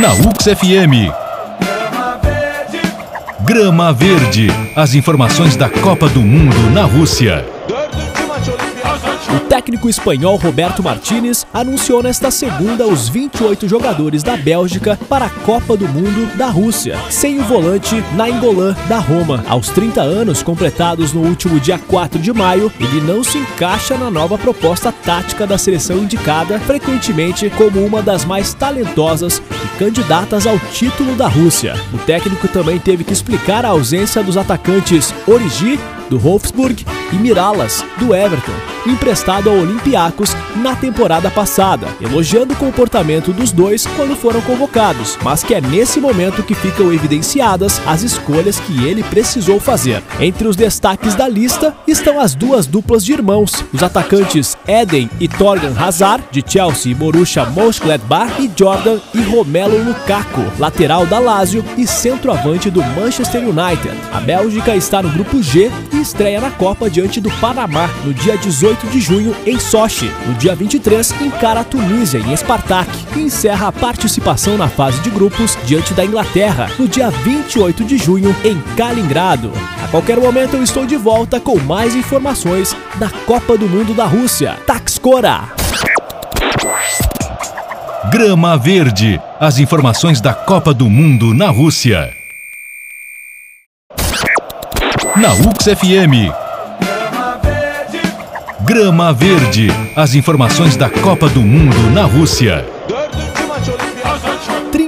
Na UX FM. Grama Verde. As informações da Copa do Mundo na Rússia. O técnico espanhol Roberto Martínez anunciou nesta segunda os 28 jogadores da Bélgica para a Copa do Mundo da Rússia, sem o volante Nainggolan da Roma. Aos 30 anos, completados no último dia 4 de maio, ele não se encaixa na nova proposta tática da seleção indicada frequentemente como uma das mais talentosas e candidatas ao título da Rússia. O técnico também teve que explicar a ausência dos atacantes Origi do Wolfsburg, e Miralas, do Everton, emprestado ao Olympiacos na temporada passada, elogiando o comportamento dos dois quando foram convocados, mas que é nesse momento que ficam evidenciadas as escolhas que ele precisou fazer. Entre os destaques da lista estão as duas duplas de irmãos, os atacantes Eden e Torgan Hazard, de Chelsea e Borussia Mönchengladbach, e Jordan e Romelu Lukaku, lateral da Lazio e centroavante do Manchester United. A Bélgica está no grupo G e estreia na Copa diante do Panamá no dia 18 de junho em Sochi. No dia 23 encara a Tunísia em Spartak e encerra a participação na fase de grupos diante da Inglaterra no dia 28 de junho em Kaliningrado. A qualquer momento eu estou de volta com mais informações da Copa do Mundo da Rússia. Taxcora! Grama Verde. As informações da Copa do Mundo na Rússia. Na UX FM. Grama Verde. As informações da Copa do Mundo na Rússia.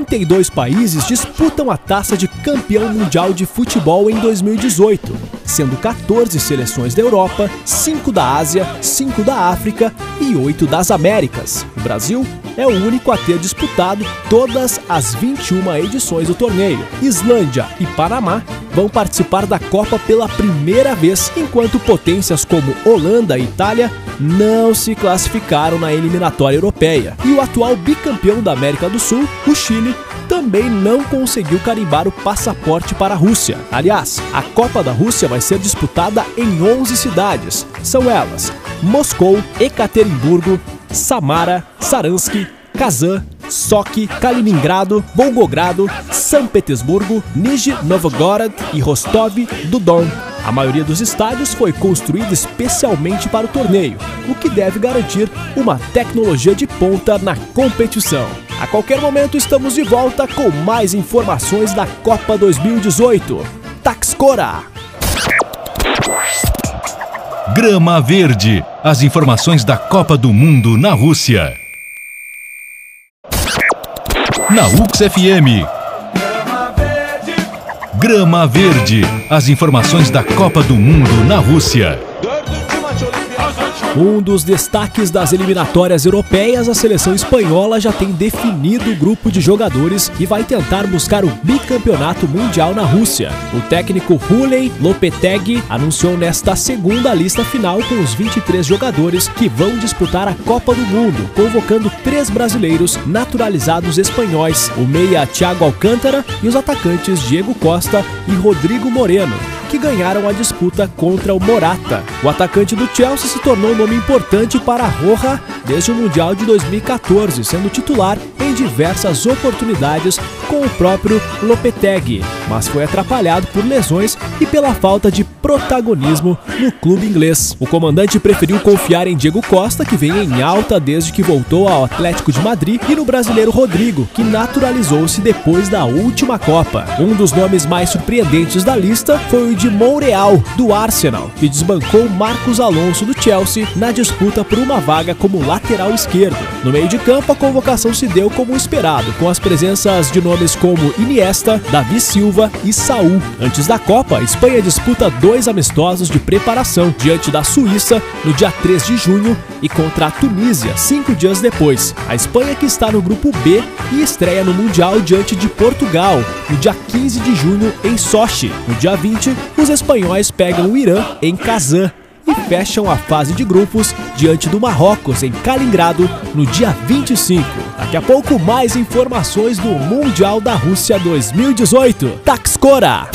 32 países disputam a taça de campeão mundial de futebol em 2018, sendo 14 seleções da Europa, 5 da Ásia, 5 da África e 8 das Américas. O Brasil é o único a ter disputado todas as 21 edições do torneio. Islândia e Panamá vão participar da Copa pela primeira vez, enquanto potências como Holanda e Itália não se classificaram na eliminatória europeia. E o atual bicampeão da América do Sul, o Chile, também não conseguiu carimbar o passaporte para a Rússia. Aliás, a Copa da Rússia vai ser disputada em 11 cidades. São elas: Moscou, Ekaterimburgo, Samara, Saransk, Kazan, Sochi, Kaliningrado, Volgogrado, São Petersburgo, Nizhny Novgorod e Rostov-do-Don. A maioria dos estádios foi construída especialmente para o torneio, o que deve garantir uma tecnologia de ponta na competição. A qualquer momento estamos de volta com mais informações da Copa 2018. Taxcora! Grama Verde. As informações da Copa do Mundo na Rússia. Na UX FM. Grama Verde. As informações da Copa do Mundo na Rússia. Um dos destaques das eliminatórias europeias, a seleção espanhola já tem definido o grupo de jogadores e vai tentar buscar o bicampeonato mundial na Rússia. O técnico Huley Lopetegui anunciou nesta segunda lista final com os 23 jogadores que vão disputar a Copa do Mundo, convocando três brasileiros naturalizados espanhóis, o meia Thiago Alcântara e os atacantes Diego Costa e Rodrigo Moreno que ganharam a disputa contra o Morata. O atacante do Chelsea se tornou nome importante para a Roja desde o Mundial de 2014, sendo titular em diversas oportunidades com o próprio Lopetegui, mas foi atrapalhado por lesões e pela falta de protagonismo no clube inglês. O comandante preferiu confiar em Diego Costa, que vem em alta desde que voltou ao Atlético de Madrid, e no brasileiro Rodrigo, que naturalizou-se depois da última Copa. Um dos nomes mais surpreendentes da lista foi o de Montreal, do Arsenal, que desbancou Marcos Alonso do Chelsea na disputa por uma vaga como lateral esquerdo. No meio de campo, a convocação se deu como esperado, com as presenças de nomes como Iniesta, Davi Silva e Saul. Antes da Copa, Espanha disputa dois amistosos de preparação diante da Suíça no dia 3 de junho e contra a Tunísia cinco dias depois. A Espanha que está no grupo B e estreia no Mundial diante de Portugal no dia 15 de junho em Sochi. No dia 20, os espanhóis pegam o Irã em Kazan e fecham a fase de grupos diante do Marrocos em Kaliningrado no dia 25. Daqui a pouco mais informações do Mundial da Rússia 2018. Taxcora!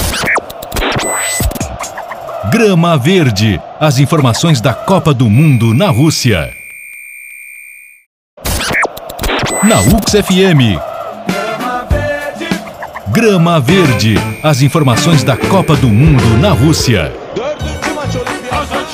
Grama Verde. As informações da Copa do Mundo na Rússia. Na UX FM. Grama Verde. As informações da Copa do Mundo na Rússia.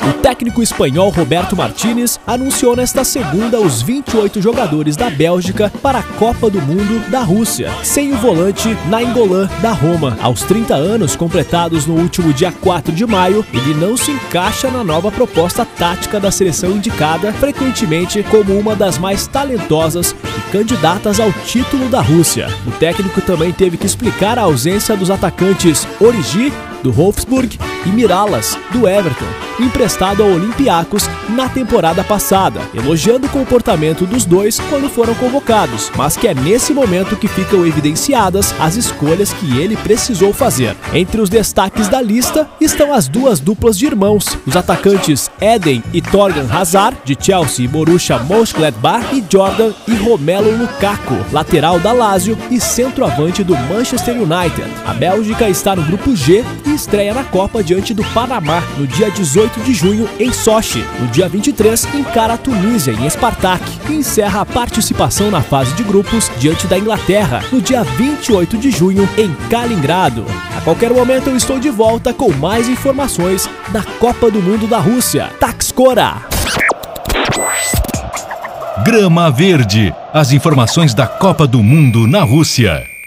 O técnico espanhol Roberto Martínez anunciou nesta segunda os 28 jogadores da Bélgica para a Copa do Mundo da Rússia, sem o volante Nainggolan da Roma. Aos 30 anos completados no último dia 4 de maio, ele não se encaixa na nova proposta tática da seleção indicada frequentemente como uma das mais talentosas e candidatas ao título da Rússia. O técnico também teve que explicar a ausência dos atacantes Origi do Wolfsburg e Miralas do Everton emprestado ao Olympiacos na temporada passada, elogiando o comportamento dos dois quando foram convocados, mas que é nesse momento que ficam evidenciadas as escolhas que ele precisou fazer. Entre os destaques da lista estão as duas duplas de irmãos, os atacantes Eden e Torgan Hazard, de Chelsea e Borussia Mönchengladbach, e Jordan e Romelu Lukaku, lateral da Lazio e centroavante do Manchester United. A Bélgica está no grupo G e estreia na Copa diante do Panamá no dia 18 18 de junho em Sochi. No dia 23, encara a Tunísia em Spartak e encerra a participação na fase de grupos diante da Inglaterra no dia 28 de junho em Kaliningrado. A qualquer momento eu estou de volta com mais informações da Copa do Mundo da Rússia. Taxcora! Grama Verde. As informações da Copa do Mundo na Rússia.